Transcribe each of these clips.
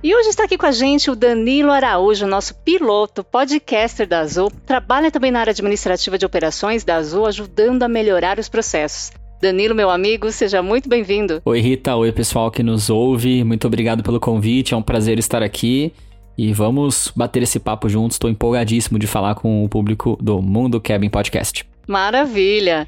E hoje está aqui com a gente o Danilo Araújo, nosso piloto, podcaster da Azul. Trabalha também na área administrativa de operações da Azul, ajudando a melhorar os processos. Danilo, meu amigo, seja muito bem-vindo. Oi, Rita. Oi, pessoal que nos ouve. Muito obrigado pelo convite. É um prazer estar aqui. E vamos bater esse papo juntos. Estou empolgadíssimo de falar com o público do Mundo Cabin Podcast. Maravilha!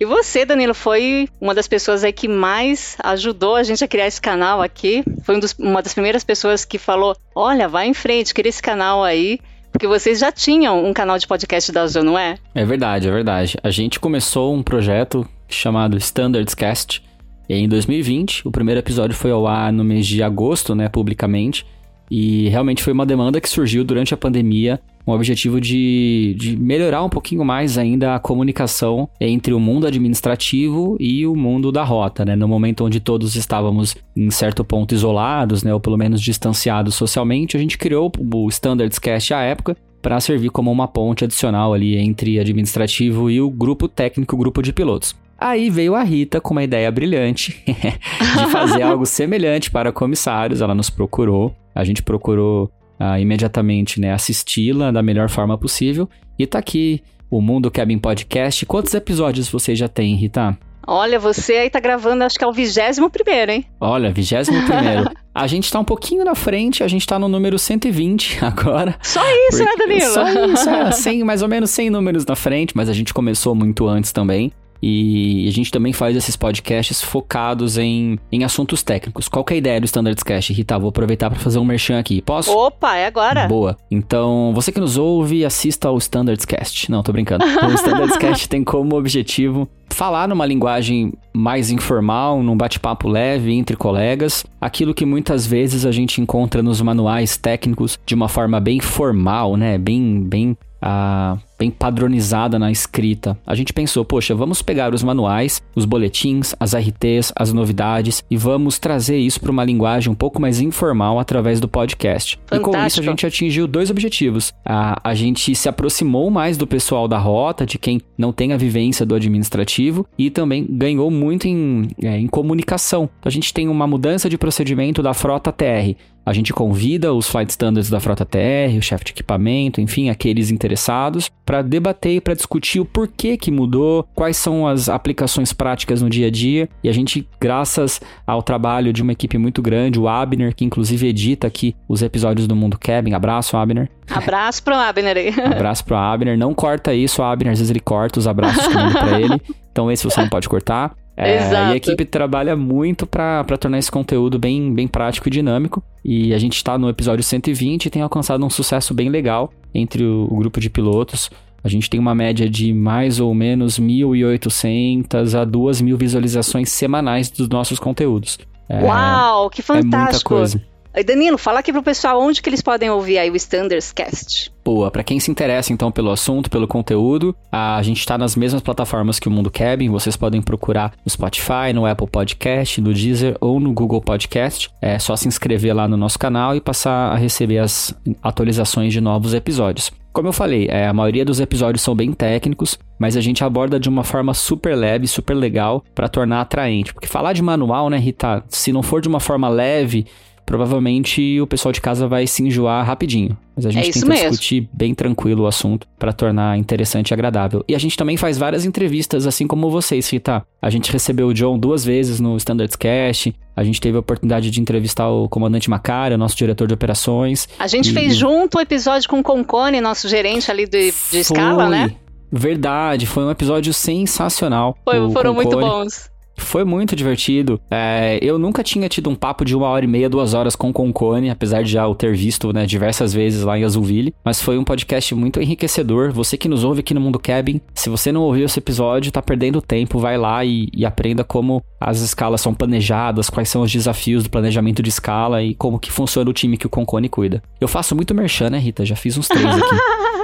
E você, Danilo, foi uma das pessoas aí que mais ajudou a gente a criar esse canal aqui. Foi um dos, uma das primeiras pessoas que falou: olha, vai em frente, cria esse canal aí. Porque vocês já tinham um canal de podcast da Azul, não é? É verdade, é verdade. A gente começou um projeto chamado Standards Cast em 2020. O primeiro episódio foi ao ar no mês de agosto, né, publicamente. E realmente foi uma demanda que surgiu durante a pandemia com o objetivo de, de melhorar um pouquinho mais ainda a comunicação entre o mundo administrativo e o mundo da rota, né? No momento onde todos estávamos em certo ponto isolados, né? Ou pelo menos distanciados socialmente, a gente criou o Standards Cast à época para servir como uma ponte adicional ali entre administrativo e o grupo técnico, o grupo de pilotos. Aí veio a Rita com uma ideia brilhante de fazer algo semelhante para comissários. Ela nos procurou, a gente procurou uh, imediatamente, né, assisti-la da melhor forma possível. E tá aqui o Mundo Cabin Podcast. Quantos episódios você já tem, Rita? Olha, você aí tá gravando, acho que é o vigésimo primeiro, hein? Olha, vigésimo primeiro. a gente tá um pouquinho na frente, a gente tá no número 120 agora. Só isso, né, Danilo? Só isso, é, 100, mais ou menos 100 números na frente, mas a gente começou muito antes também. E a gente também faz esses podcasts focados em, em assuntos técnicos. Qual que é a ideia do Standards Cast, Rita? Vou aproveitar para fazer um merchan aqui. Posso? Opa, é agora. Boa. Então, você que nos ouve, assista ao Standards Cast. Não, tô brincando. O Standards Cast tem como objetivo falar numa linguagem mais informal, num bate-papo leve entre colegas, aquilo que muitas vezes a gente encontra nos manuais técnicos de uma forma bem formal, né? Bem, bem a bem padronizada na escrita. A gente pensou, poxa, vamos pegar os manuais, os boletins, as RTs, as novidades e vamos trazer isso para uma linguagem um pouco mais informal através do podcast. Fantástico. E com isso a gente atingiu dois objetivos. A, a gente se aproximou mais do pessoal da rota, de quem não tem a vivência do administrativo e também ganhou muito em, é, em comunicação. A gente tem uma mudança de procedimento da frota TR. A gente convida os flight standards da frota TR, o chefe de equipamento, enfim, aqueles interessados, para debater e para discutir o porquê que mudou, quais são as aplicações práticas no dia a dia. E a gente, graças ao trabalho de uma equipe muito grande, o Abner, que inclusive edita aqui os episódios do Mundo Cabin. Abraço, Abner. Abraço pro Abner aí. Abraço pro Abner. Não corta isso, Abner. Às vezes ele corta os abraços que mando pra ele. Então esse você não pode cortar. É, Exato. E a equipe trabalha muito para tornar esse conteúdo bem, bem prático e dinâmico. E a gente está no episódio 120 e tem alcançado um sucesso bem legal entre o, o grupo de pilotos. A gente tem uma média de mais ou menos 1.800 a 2.000 visualizações semanais dos nossos conteúdos. É, Uau, que fantástico! É muita coisa. Danilo, fala aqui pro pessoal onde que eles podem ouvir aí o Standards Cast. Boa, para quem se interessa então pelo assunto, pelo conteúdo, a gente está nas mesmas plataformas que o Mundo Cabin, vocês podem procurar no Spotify, no Apple Podcast, no Deezer ou no Google Podcast. É só se inscrever lá no nosso canal e passar a receber as atualizações de novos episódios. Como eu falei, é, a maioria dos episódios são bem técnicos, mas a gente aborda de uma forma super leve, super legal para tornar atraente. Porque falar de manual, né, Rita, se não for de uma forma leve, provavelmente o pessoal de casa vai se enjoar rapidinho. Mas a gente é tenta mesmo. discutir bem tranquilo o assunto para tornar interessante e agradável. E a gente também faz várias entrevistas, assim como vocês, Rita. A gente recebeu o John duas vezes no Standards Cast. A gente teve a oportunidade de entrevistar o comandante Macara, nosso diretor de operações. A gente e... fez junto o episódio com o Concone, nosso gerente ali de, de escala, né? Verdade, foi um episódio sensacional. Foi, foram muito bons. Foi muito divertido. É, eu nunca tinha tido um papo de uma hora e meia, duas horas com o Concone, apesar de já o ter visto né, diversas vezes lá em Azulville. Mas foi um podcast muito enriquecedor. Você que nos ouve aqui no Mundo Cabin, se você não ouviu esse episódio, tá perdendo tempo, vai lá e, e aprenda como as escalas são planejadas, quais são os desafios do planejamento de escala e como que funciona o time que o Concone cuida. Eu faço muito merchan, né, Rita? Já fiz uns três aqui.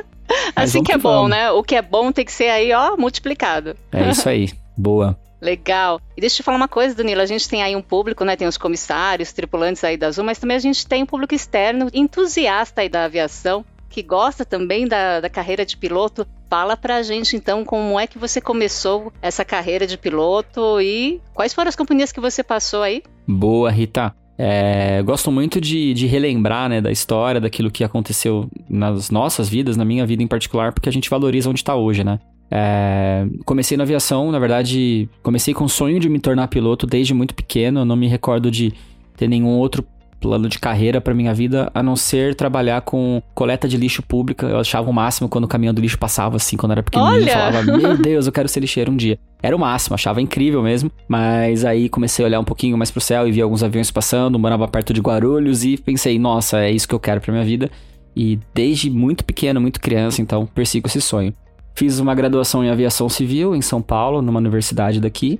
assim que é bom, né? O que é bom tem que ser aí, ó, multiplicado. É isso aí. Boa. Legal. E deixa eu te falar uma coisa, Danilo. A gente tem aí um público, né? Tem os comissários, tripulantes aí da Azul, mas também a gente tem um público externo, entusiasta aí da aviação, que gosta também da, da carreira de piloto. Fala pra gente então como é que você começou essa carreira de piloto e quais foram as companhias que você passou aí? Boa, Rita. É, gosto muito de, de, relembrar né, da história, daquilo que aconteceu nas nossas vidas, na minha vida em particular, porque a gente valoriza onde está hoje, né? É, comecei na aviação, na verdade, comecei com o sonho de me tornar piloto desde muito pequeno. Eu não me recordo de ter nenhum outro plano de carreira para minha vida, a não ser trabalhar com coleta de lixo pública. Eu achava o máximo quando o caminhão do lixo passava, assim, quando eu era pequenininho. Olha! Eu falava, meu Deus, eu quero ser lixeiro um dia. Era o máximo, achava incrível mesmo. Mas aí comecei a olhar um pouquinho mais pro céu e vi alguns aviões passando, morava perto de Guarulhos e pensei, nossa, é isso que eu quero pra minha vida. E desde muito pequeno, muito criança, então persigo esse sonho. Fiz uma graduação em aviação civil em São Paulo, numa universidade daqui.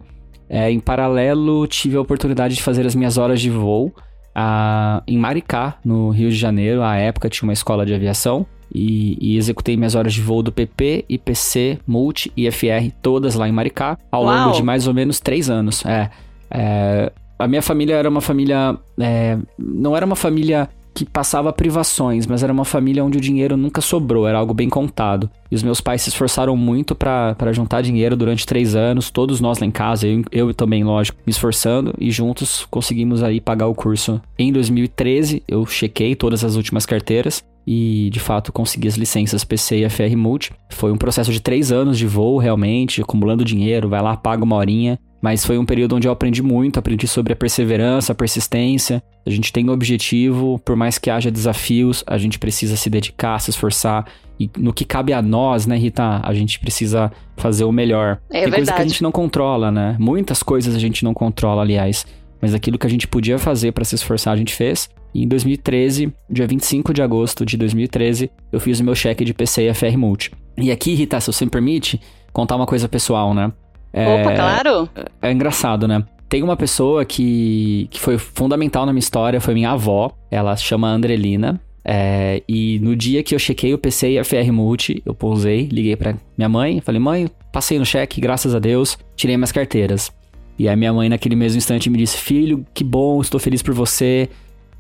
É, em paralelo, tive a oportunidade de fazer as minhas horas de voo a, em Maricá, no Rio de Janeiro. À época tinha uma escola de aviação. E, e, executei minhas horas de voo do PP, IPC, Multi e FR, todas lá em Maricá, ao Uau. longo de mais ou menos três anos. É, é, a minha família era uma família. É, não era uma família que passava privações, mas era uma família onde o dinheiro nunca sobrou, era algo bem contado. E os meus pais se esforçaram muito para juntar dinheiro durante três anos, todos nós lá em casa, eu, eu também, lógico, me esforçando, e juntos conseguimos aí pagar o curso. Em 2013, eu chequei todas as últimas carteiras, e de fato consegui as licenças PC e FR Multi. Foi um processo de três anos de voo realmente, acumulando dinheiro, vai lá, paga uma horinha. Mas foi um período onde eu aprendi muito, aprendi sobre a perseverança, a persistência. A gente tem um objetivo, por mais que haja desafios, a gente precisa se dedicar, se esforçar. E no que cabe a nós, né, Rita, a gente precisa fazer o melhor. É tem coisas que a gente não controla, né? Muitas coisas a gente não controla, aliás. Mas aquilo que a gente podia fazer para se esforçar, a gente fez. E em 2013, dia 25 de agosto de 2013, eu fiz o meu cheque de PC e FR Multi. E aqui, Rita, se você me permite, contar uma coisa pessoal, né? É, Opa, claro! É, é engraçado, né? Tem uma pessoa que, que foi fundamental na minha história, foi minha avó. Ela se chama Andrelina. É, e no dia que eu chequei o PC e a FR Multi, eu pousei, liguei para minha mãe, falei: "Mãe, passei no cheque, graças a Deus, tirei minhas carteiras". E aí minha mãe naquele mesmo instante me disse: "Filho, que bom, estou feliz por você.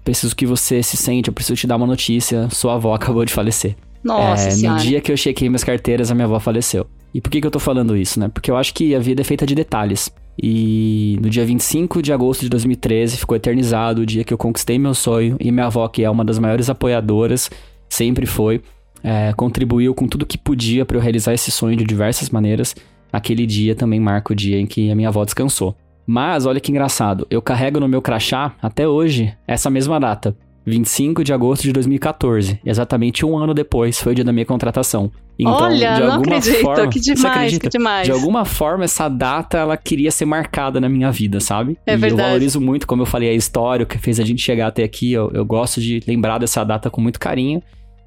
Preciso que você se sente, eu preciso te dar uma notícia. Sua avó acabou de falecer". Nossa é, No dia que eu chequei minhas carteiras, a minha avó faleceu. E por que, que eu tô falando isso, né? Porque eu acho que a vida é feita de detalhes. E no dia 25 de agosto de 2013 ficou eternizado o dia que eu conquistei meu sonho e minha avó, que é uma das maiores apoiadoras, sempre foi, é, contribuiu com tudo que podia para eu realizar esse sonho de diversas maneiras. Aquele dia também marca o dia em que a minha avó descansou. Mas olha que engraçado, eu carrego no meu crachá até hoje essa mesma data. 25 de agosto de 2014. Exatamente um ano depois foi o dia da minha contratação. Então, Olha, de alguma não acredito, forma, que demais, que demais. De alguma forma, essa data, ela queria ser marcada na minha vida, sabe? É e verdade. eu valorizo muito, como eu falei, a história, o que fez a gente chegar até aqui. Eu, eu gosto de lembrar dessa data com muito carinho.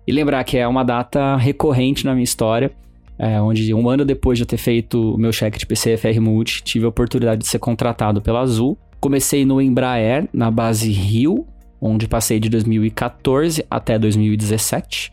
E lembrar que é uma data recorrente na minha história. É, onde um ano depois de eu ter feito o meu cheque de PCFR Multi, tive a oportunidade de ser contratado pela Azul. Comecei no Embraer, na base Rio, onde passei de 2014 até 2017.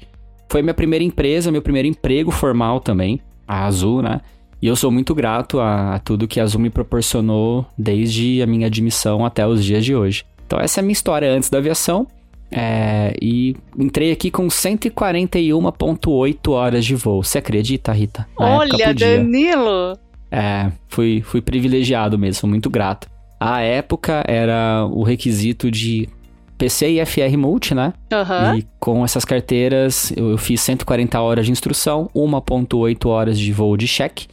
Foi minha primeira empresa, meu primeiro emprego formal também, a Azul, né? E eu sou muito grato a, a tudo que a Azul me proporcionou desde a minha admissão até os dias de hoje. Então essa é a minha história antes da aviação. É, e entrei aqui com 141,8 horas de voo. Você acredita, Rita? Na Olha, Danilo! É, fui, fui privilegiado mesmo, muito grato. A época era o requisito de PC e FR Multi, né? Uhum. E com essas carteiras eu, eu fiz 140 horas de instrução, 1.8 horas de voo de cheque.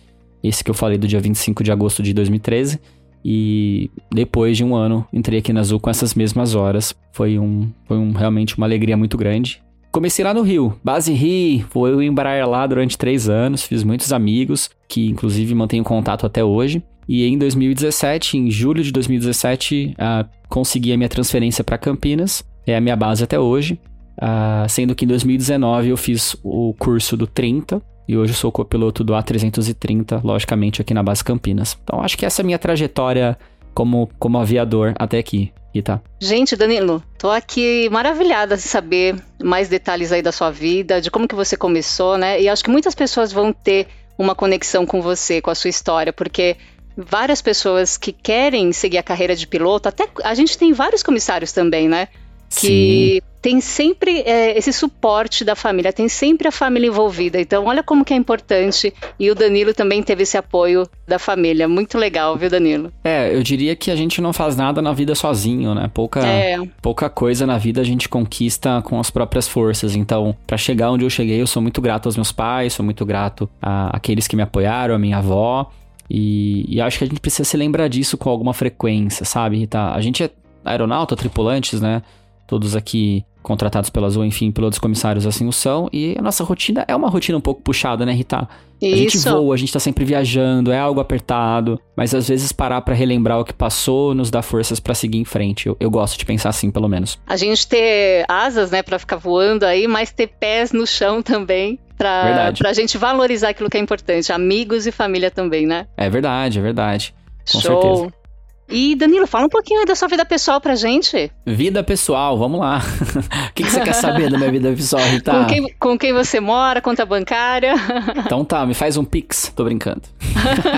Esse que eu falei do dia 25 de agosto de 2013. E depois de um ano, entrei aqui na Azul com essas mesmas horas. Foi, um, foi um, realmente uma alegria muito grande. Comecei lá no Rio, base Rio, vou Embraer lá durante três anos, fiz muitos amigos, que inclusive mantenho contato até hoje. E em 2017, em julho de 2017, uh, consegui a minha transferência para Campinas. É a minha base até hoje. Uh, sendo que em 2019 eu fiz o curso do 30 e hoje eu sou copiloto do A330, logicamente aqui na base Campinas. Então acho que essa é a minha trajetória como, como aviador até aqui. E tá. Gente, Danilo, tô aqui maravilhada de saber mais detalhes aí da sua vida, de como que você começou, né? E acho que muitas pessoas vão ter uma conexão com você, com a sua história, porque várias pessoas que querem seguir a carreira de piloto, até a gente tem vários comissários também, né? Que Sim. tem sempre é, esse suporte da família, tem sempre a família envolvida. Então, olha como que é importante. E o Danilo também teve esse apoio da família. Muito legal, viu, Danilo? É, eu diria que a gente não faz nada na vida sozinho, né? Pouca, é. pouca coisa na vida a gente conquista com as próprias forças. Então, para chegar onde eu cheguei, eu sou muito grato aos meus pais, sou muito grato a aqueles que me apoiaram, a minha avó. E, e, acho que a gente precisa se lembrar disso com alguma frequência, sabe, Rita? A gente é aeronauta, tripulantes, né? Todos aqui contratados pela Azul, enfim, pilotos comissários assim o são. E a nossa rotina é uma rotina um pouco puxada, né, Rita? Isso. A gente voa, a gente tá sempre viajando, é algo apertado, mas às vezes parar para relembrar o que passou nos dá forças para seguir em frente. Eu, eu, gosto de pensar assim, pelo menos. A gente ter asas, né, para ficar voando aí, mas ter pés no chão também. Pra, pra gente valorizar aquilo que é importante, amigos e família também, né? É verdade, é verdade. Com Show. certeza. E Danilo, fala um pouquinho da sua vida pessoal pra gente. Vida pessoal, vamos lá. o que, que, você quer saber da minha vida pessoal, Rita? Com quem, com quem você mora, conta bancária. então tá, me faz um pix, tô brincando.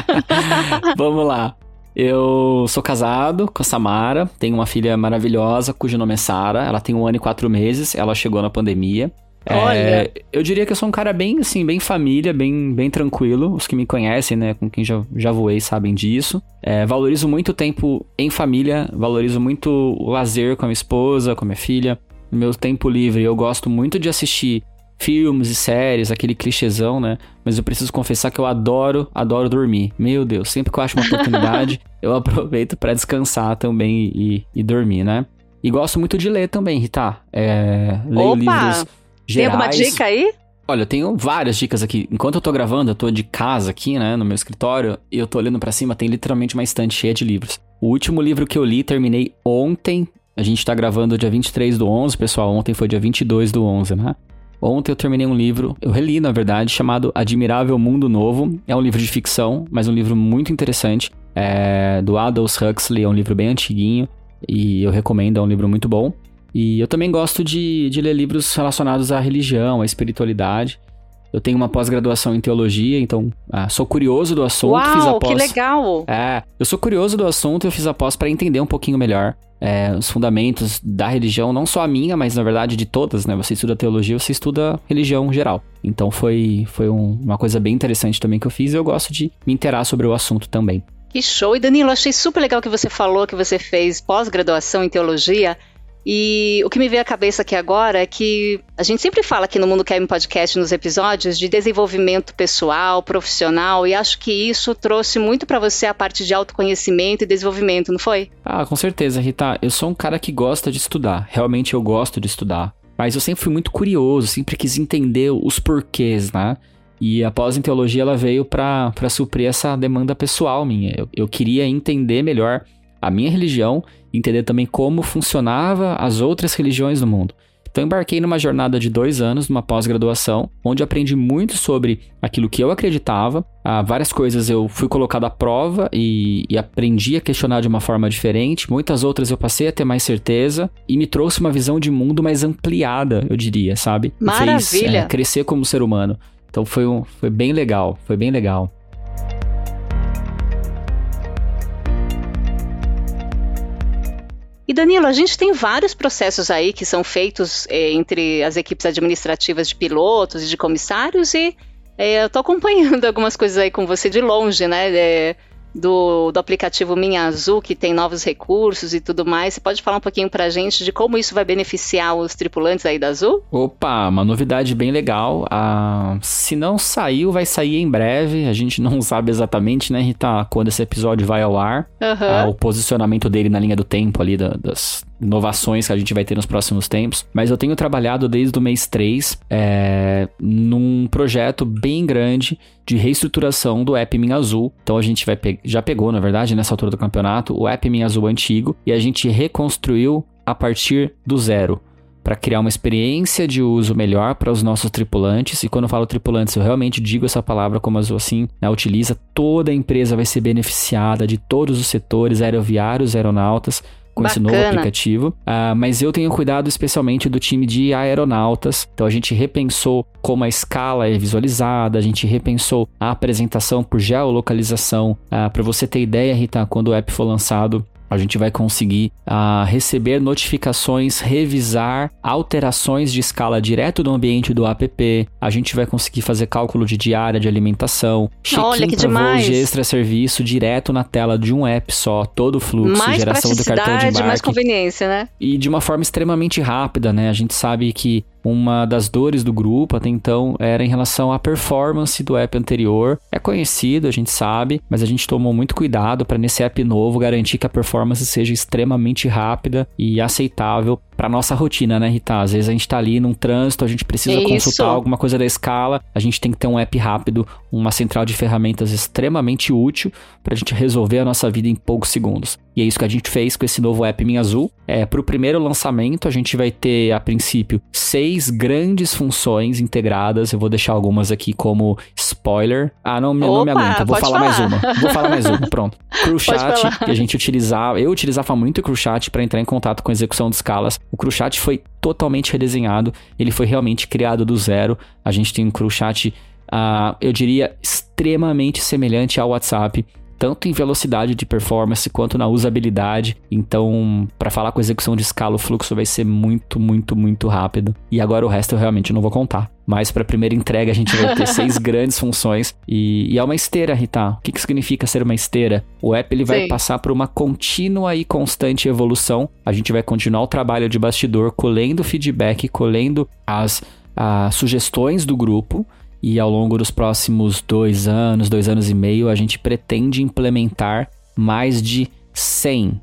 vamos lá. Eu sou casado com a Samara, tenho uma filha maravilhosa cujo nome é Sara. Ela tem um ano e quatro meses, ela chegou na pandemia. Olha. É, eu diria que eu sou um cara bem, assim, bem família, bem, bem tranquilo. Os que me conhecem, né, com quem já, já voei, sabem disso. É, valorizo muito o tempo em família, valorizo muito o lazer com a minha esposa, com a minha filha. Meu tempo livre, eu gosto muito de assistir filmes e séries, aquele clichêzão, né? Mas eu preciso confessar que eu adoro, adoro dormir. Meu Deus, sempre que eu acho uma oportunidade, eu aproveito para descansar também e, e, dormir, né? E gosto muito de ler também, Rita. É, leio Opa! livros Gerais. Tem alguma dica aí? Olha, eu tenho várias dicas aqui. Enquanto eu tô gravando, eu tô de casa aqui, né, no meu escritório, e eu tô olhando para cima, tem literalmente uma estante cheia de livros. O último livro que eu li, terminei ontem. A gente tá gravando dia 23 do 11, pessoal. Ontem foi dia 22 do 11, né? Ontem eu terminei um livro, eu reli na verdade, chamado Admirável Mundo Novo. É um livro de ficção, mas um livro muito interessante. É do Aldous Huxley, é um livro bem antiguinho e eu recomendo, é um livro muito bom. E eu também gosto de, de ler livros relacionados à religião, à espiritualidade. Eu tenho uma pós-graduação em teologia, então ah, sou curioso do assunto. Uau, fiz a pós... que legal! É, eu sou curioso do assunto e eu fiz a pós para entender um pouquinho melhor é, os fundamentos da religião, não só a minha, mas na verdade de todas, né? Você estuda teologia, você estuda religião geral. Então foi, foi um, uma coisa bem interessante também que eu fiz e eu gosto de me interar sobre o assunto também. Que show! E Danilo, achei super legal que você falou que você fez pós-graduação em teologia. E o que me veio à cabeça aqui agora é que a gente sempre fala aqui no Mundo Kevin Podcast nos episódios de desenvolvimento pessoal, profissional, e acho que isso trouxe muito para você a parte de autoconhecimento e desenvolvimento, não foi? Ah, com certeza, Rita. Eu sou um cara que gosta de estudar. Realmente eu gosto de estudar. Mas eu sempre fui muito curioso, sempre quis entender os porquês, né? E a pós em teologia ela veio para suprir essa demanda pessoal minha. Eu, eu queria entender melhor a minha religião entender também como funcionava as outras religiões do mundo. Então embarquei numa jornada de dois anos, numa pós-graduação, onde aprendi muito sobre aquilo que eu acreditava. Ah, várias coisas eu fui colocado à prova e, e, aprendi a questionar de uma forma diferente. Muitas outras eu passei a ter mais certeza e me trouxe uma visão de mundo mais ampliada, eu diria, sabe? Maravilha! fez é, crescer como ser humano. Então foi, um, foi bem legal, foi bem legal. E Danilo, a gente tem vários processos aí que são feitos é, entre as equipes administrativas de pilotos e de comissários e é, eu estou acompanhando algumas coisas aí com você de longe, né? É, do, do aplicativo Minha Azul, que tem novos recursos e tudo mais. Você pode falar um pouquinho para a gente de como isso vai beneficiar os tripulantes aí da Azul? Opa, uma novidade bem legal. Ah, se não saiu, vai sair em breve. A gente não sabe exatamente, né, Rita, quando esse episódio vai ao ar. Uhum. Ah, o posicionamento dele na linha do tempo ali da, das inovações que a gente vai ter nos próximos tempos. Mas eu tenho trabalhado desde o mês 3 é, num projeto bem grande de reestruturação do app Minha Azul. Então a gente vai pe já pegou, na verdade, nessa altura do campeonato, o app Minha Azul antigo e a gente reconstruiu a partir do zero para criar uma experiência de uso melhor para os nossos tripulantes. E quando eu falo tripulantes, eu realmente digo essa palavra como Azul assim, né, utiliza. Toda a empresa vai ser beneficiada de todos os setores, aeroviários, aeronautas, com Bacana. esse novo aplicativo. Uh, mas eu tenho cuidado especialmente do time de aeronautas. Então a gente repensou como a escala é visualizada, a gente repensou a apresentação por geolocalização. Uh, ah, para você ter ideia, Rita, quando o app for lançado, a gente vai conseguir uh, receber notificações, revisar alterações de escala direto do ambiente do app. A gente vai conseguir fazer cálculo de diária de alimentação, check-in para voos de extra serviço direto na tela de um app só, todo o fluxo, mais geração do cartão de embarque. mais conveniência, né? E de uma forma extremamente rápida, né? A gente sabe que uma das dores do grupo até então era em relação à performance do app anterior. É conhecido, a gente sabe, mas a gente tomou muito cuidado para nesse app novo garantir que a performance seja extremamente rápida e aceitável para nossa rotina, né, Rita? Às vezes a gente tá ali num trânsito, a gente precisa Isso. consultar alguma coisa da escala, a gente tem que ter um app rápido, uma central de ferramentas extremamente útil para a gente resolver a nossa vida em poucos segundos. E é isso que a gente fez com esse novo app Minha Azul. É, para o primeiro lançamento, a gente vai ter, a princípio, seis grandes funções integradas. Eu vou deixar algumas aqui como spoiler. Ah, não, Opa, não me aguenta. Vou falar, falar, mais uma. Vou falar mais uma, pronto. CrewChat, que a gente utilizava, eu utilizava muito o CrewChat para entrar em contato com execução de escalas. O CrewChat foi totalmente redesenhado, ele foi realmente criado do zero. A gente tem um CrewChat, uh, eu diria, extremamente semelhante ao WhatsApp tanto em velocidade de performance quanto na usabilidade. Então, para falar com execução de escala, o fluxo vai ser muito, muito, muito rápido. E agora o resto eu realmente não vou contar. Mas para a primeira entrega a gente vai ter seis grandes funções e, e, é uma esteira, Rita. O que, que significa ser uma esteira? O app ele vai Sim. passar por uma contínua e constante evolução. A gente vai continuar o trabalho de bastidor, colhendo feedback, colhendo as, as sugestões do grupo e ao longo dos próximos dois anos, dois anos e meio, a gente pretende implementar mais de 100,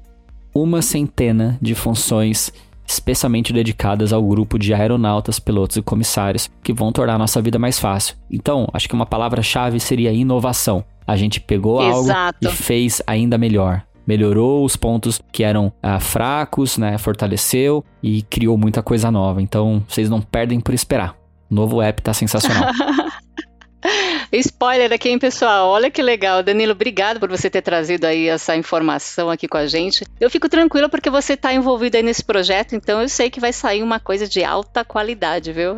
uma centena de funções especialmente dedicadas ao grupo de aeronautas, pilotos e comissários, que vão tornar a nossa vida mais fácil. Então, acho que uma palavra-chave seria inovação. A gente pegou Exato. algo e fez ainda melhor. Melhorou os pontos que eram ah, fracos, né? Fortaleceu e criou muita coisa nova. Então, vocês não perdem por esperar. O novo app tá sensacional. Spoiler aqui, hein, pessoal? Olha que legal. Danilo, obrigado por você ter trazido aí essa informação aqui com a gente. Eu fico tranquila porque você está envolvido aí nesse projeto, então eu sei que vai sair uma coisa de alta qualidade, viu?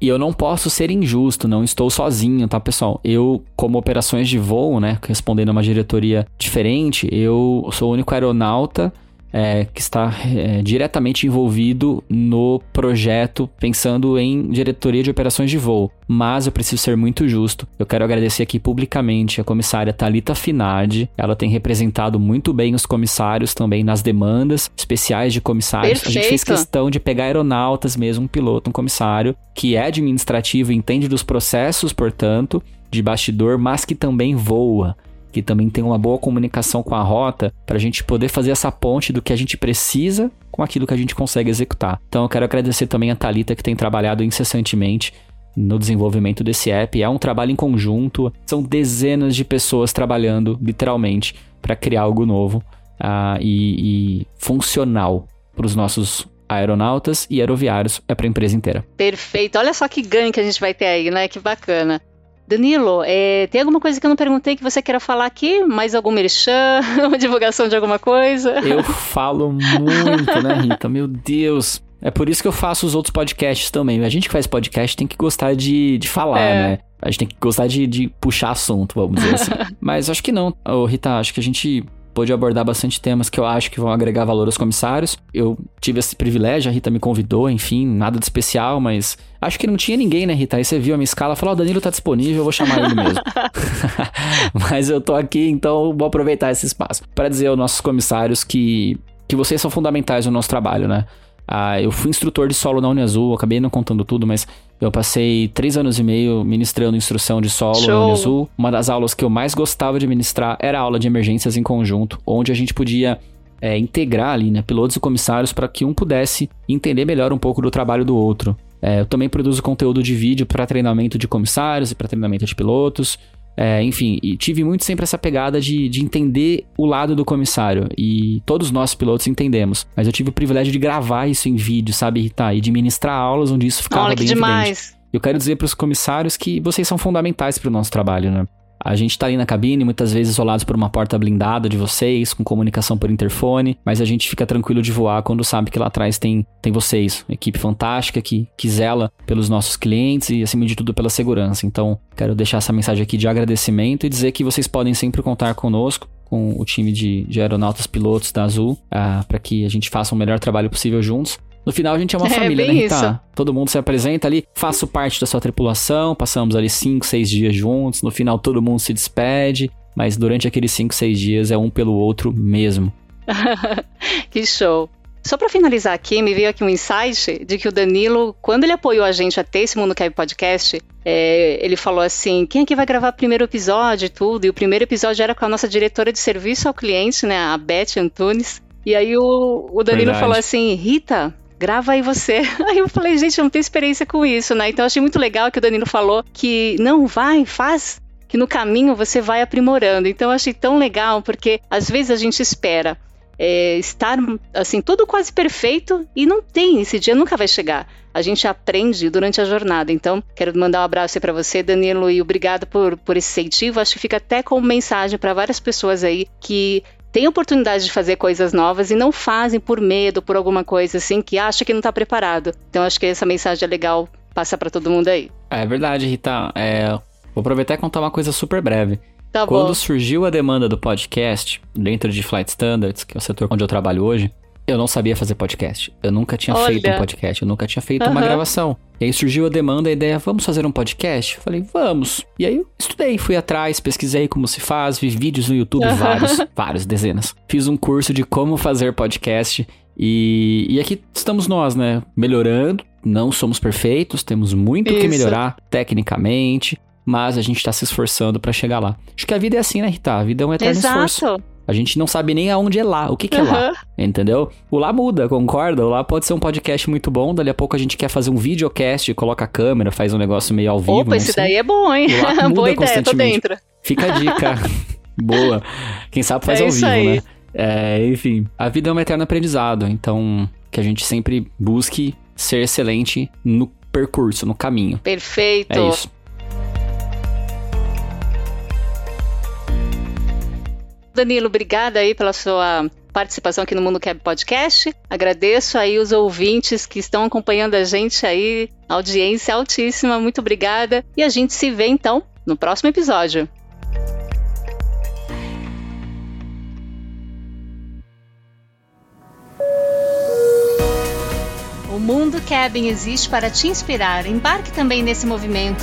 E, e eu não posso ser injusto, não estou sozinho, tá, pessoal? Eu, como operações de voo, né, respondendo a uma diretoria diferente, eu sou o único aeronauta é, que está é, diretamente envolvido no projeto, pensando em diretoria de operações de voo. Mas eu preciso ser muito justo. Eu quero agradecer aqui publicamente a comissária Talita Finardi. Ela tem representado muito bem os comissários também nas demandas especiais de comissários. Perfeito. A gente fez questão de pegar aeronautas mesmo, um piloto, um comissário, que é administrativo, entende dos processos, portanto, de bastidor, mas que também voa que também tem uma boa comunicação com a rota, para a gente poder fazer essa ponte do que a gente precisa com aquilo que a gente consegue executar. Então eu quero agradecer também a Talita que tem trabalhado incessantemente no desenvolvimento desse app. É um trabalho em conjunto, são dezenas de pessoas trabalhando, literalmente, para criar algo novo uh, e, e funcional para os nossos aeronautas e aeroviários, é para a empresa inteira. Perfeito. Olha só que ganho que a gente vai ter aí, né? Que bacana. Danilo, é, tem alguma coisa que eu não perguntei que você queira falar aqui? Mais algum merchan? Uma divulgação de alguma coisa? Eu falo muito, né, Rita? Meu Deus. É por isso que eu faço os outros podcasts também. A gente que faz podcast tem que gostar de, de falar, é. né? A gente tem que gostar de, de puxar assunto, vamos dizer assim. Mas acho que não. Ô, Rita, acho que a gente pôde abordar bastante temas que eu acho que vão agregar valor aos comissários. Eu tive esse privilégio, a Rita me convidou, enfim, nada de especial, mas acho que não tinha ninguém, né, Rita? Aí você viu a minha escala e falou: Ó, oh, Danilo tá disponível, eu vou chamar ele mesmo. mas eu tô aqui, então vou aproveitar esse espaço para dizer aos nossos comissários que, que vocês são fundamentais no nosso trabalho, né? Ah, eu fui instrutor de solo na Uniazul, acabei não contando tudo, mas eu passei três anos e meio ministrando instrução de solo Show. na Uniazul. Uma das aulas que eu mais gostava de ministrar era a aula de emergências em conjunto, onde a gente podia é, integrar ali, né, pilotos e comissários para que um pudesse entender melhor um pouco do trabalho do outro. É, eu também produzo conteúdo de vídeo para treinamento de comissários e para treinamento de pilotos. É, enfim, e tive muito sempre essa pegada de, de entender o lado do comissário. E todos nós pilotos entendemos. Mas eu tive o privilégio de gravar isso em vídeo, sabe, Rita? E de ministrar aulas onde isso ficava Olha, bem que demais. evidente. Eu quero dizer para os comissários que vocês são fundamentais para o nosso trabalho, né? A gente tá ali na cabine, muitas vezes isolados por uma porta blindada de vocês, com comunicação por interfone, mas a gente fica tranquilo de voar quando sabe que lá atrás tem, tem vocês, uma equipe fantástica que, que zela pelos nossos clientes e, acima de tudo, pela segurança. Então, quero deixar essa mensagem aqui de agradecimento e dizer que vocês podem sempre contar conosco com o time de, de aeronautas pilotos da Azul, ah, para que a gente faça o melhor trabalho possível juntos. No final a gente é uma É, família, né, Rita? Todo mundo se apresenta ali, faço parte da sua tripulação, passamos ali 5, 6 dias juntos, no final todo mundo se despede, mas durante aqueles 5, 6 dias é um pelo outro mesmo. que show. Só para finalizar aqui, me veio aqui um insight de que o Danilo, quando ele apoiou a gente a ter esse Mundo Cab Podcast, é, ele falou assim: quem aqui vai gravar o primeiro episódio e tudo? E o primeiro episódio era com a nossa diretora de serviço ao cliente, né, a Beth Antunes. E aí o, o Danilo Verdade. falou assim: Rita, grava aí você. Aí eu falei, gente, eu não tenho experiência com isso, né? Então eu achei muito legal que o Danilo falou que não, vai, faz. Que no caminho você vai aprimorando. Então eu achei tão legal, porque às vezes a gente espera é, estar assim, tudo quase perfeito e não tem, esse dia nunca vai chegar. A gente aprende durante a jornada. Então, quero mandar um abraço aí para você, Danilo, e obrigado por, por esse incentivo. Acho que fica até como mensagem para várias pessoas aí que têm oportunidade de fazer coisas novas e não fazem por medo, por alguma coisa assim, que acha que não está preparado. Então, acho que essa mensagem é legal passar para todo mundo aí. É verdade, Rita. É, vou aproveitar e contar uma coisa super breve. Tá Quando bom. surgiu a demanda do podcast, dentro de Flight Standards, que é o setor onde eu trabalho hoje, eu não sabia fazer podcast. Eu nunca tinha Olha. feito um podcast, eu nunca tinha feito uma Aham. gravação. E aí surgiu a demanda, a ideia, vamos fazer um podcast? Eu falei, vamos. E aí eu estudei, fui atrás, pesquisei como se faz, vi vídeos no YouTube, vários, vários, dezenas. Fiz um curso de como fazer podcast e, e aqui estamos nós, né? Melhorando. Não somos perfeitos, temos muito o que melhorar tecnicamente, mas a gente tá se esforçando pra chegar lá. Acho que a vida é assim, né, Rita? A vida é um eterno esforço. Exato. A gente não sabe nem aonde é lá, o que, que é lá, entendeu? O lá muda, concorda? O lá pode ser um podcast muito bom, dali a pouco a gente quer fazer um videocast, coloca a câmera, faz um negócio meio ao vivo. Opa, esse sei. daí é bom, hein? Boa ideia, tô constantemente. dentro. Fica a dica. Boa. Quem sabe faz É ao vivo, aí. né? É, enfim, a vida é um eterno aprendizado, então que a gente sempre busque ser excelente no percurso, no caminho. Perfeito. É isso. Danilo, obrigada aí pela sua participação aqui no Mundo Cab Podcast. Agradeço aí os ouvintes que estão acompanhando a gente aí, audiência altíssima, muito obrigada. E a gente se vê então no próximo episódio. O Mundo Cabin existe para te inspirar. Embarque também nesse movimento.